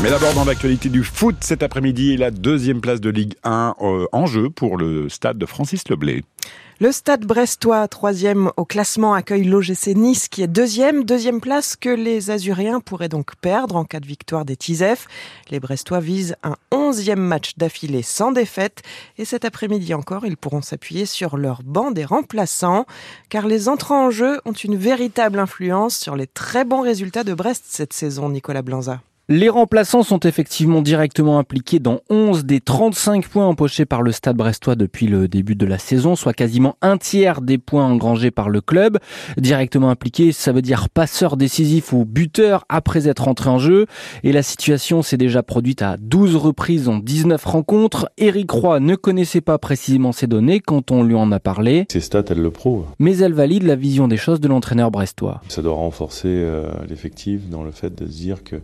Mais d'abord, dans l'actualité du foot, cet après-midi, la deuxième place de Ligue 1 euh, en jeu pour le stade de Francis Leblé. Le stade brestois, troisième au classement, accueille l'OGC Nice qui est deuxième. Deuxième place que les Azuréens pourraient donc perdre en cas de victoire des Tisef. Les Brestois visent un onzième match d'affilée sans défaite. Et cet après-midi encore, ils pourront s'appuyer sur leur banc des remplaçants. Car les entrants en jeu ont une véritable influence sur les très bons résultats de Brest cette saison, Nicolas Blanza. Les remplaçants sont effectivement directement impliqués dans 11 des 35 points empochés par le Stade brestois depuis le début de la saison, soit quasiment un tiers des points engrangés par le club. Directement impliqués, ça veut dire passeur décisif ou buteur après être entré en jeu. Et la situation s'est déjà produite à 12 reprises en 19 rencontres. Eric Roy ne connaissait pas précisément ces données quand on lui en a parlé. Ces stats, elles le prouvent. Mais elle valide la vision des choses de l'entraîneur brestois. Ça doit renforcer euh, l'effectif dans le fait de se dire que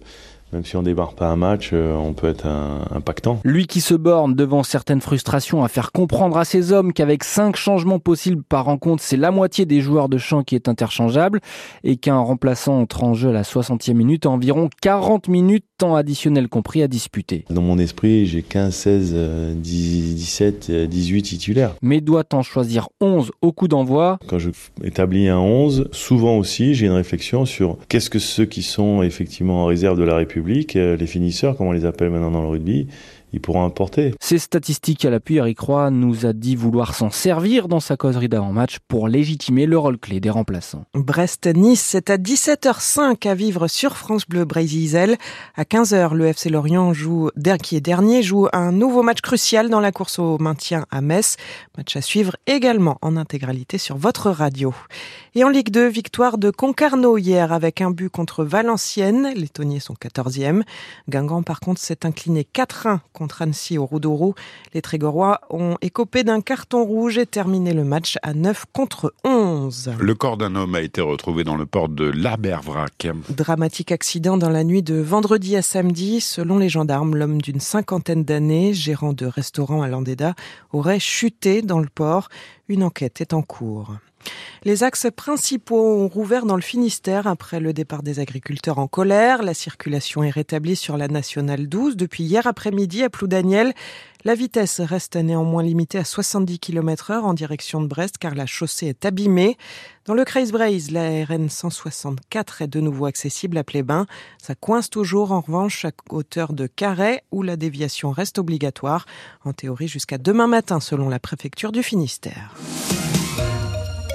même si on débarque pas un match, euh, on peut être impactant. Lui qui se borne devant certaines frustrations à faire comprendre à ses hommes qu'avec cinq changements possibles par rencontre, c'est la moitié des joueurs de champ qui est interchangeable et qu'un remplaçant entre en jeu à la 60e minute a environ 40 minutes temps additionnel compris à disputer. Dans mon esprit, j'ai 15, 16, 17, 18 titulaires. Mais doit-on choisir 11 au coup d'envoi? Quand je établis un 11, souvent aussi, j'ai une réflexion sur qu'est-ce que ceux qui sont effectivement en réserve de la République euh, les finisseurs, comme on les appelle maintenant dans le rugby, ils pourront apporter. Ces statistiques à l'appui, Eric Roy nous a dit vouloir s'en servir dans sa causerie d'avant-match pour légitimer le rôle clé des remplaçants. Brest-Nice, c'est à 17h05 à vivre sur France Bleu Brésil. À 15h, le FC Lorient joue, qui est dernier, joue un nouveau match crucial dans la course au maintien à Metz. Match à suivre également en intégralité sur votre radio. Et en Ligue 2, victoire de Concarneau hier avec un but contre Valenciennes. Les Tonniers sont 14e. Guingamp, par contre, s'est incliné 4-1 contre Annecy au Roudourou. Les Trégorois ont écopé d'un carton rouge et terminé le match à 9 contre 11. Le corps d'un homme a été retrouvé dans le port de l'Abervrac. Dramatique accident dans la nuit de vendredi à samedi. Selon les gendarmes, l'homme d'une cinquantaine d'années, gérant de restaurant à Landéda, aurait chuté dans le port. Une enquête est en cours. Les axes principaux ont rouvert dans le Finistère après le départ des agriculteurs en colère. La circulation est rétablie sur la nationale 12 depuis hier après-midi à Ploudaniel. La vitesse reste néanmoins limitée à 70 km heure en direction de Brest car la chaussée est abîmée. Dans le Kreisbreis, la RN 164 est de nouveau accessible à Plébin. Ça coince toujours en revanche à hauteur de Carré où la déviation reste obligatoire. En théorie jusqu'à demain matin selon la préfecture du Finistère.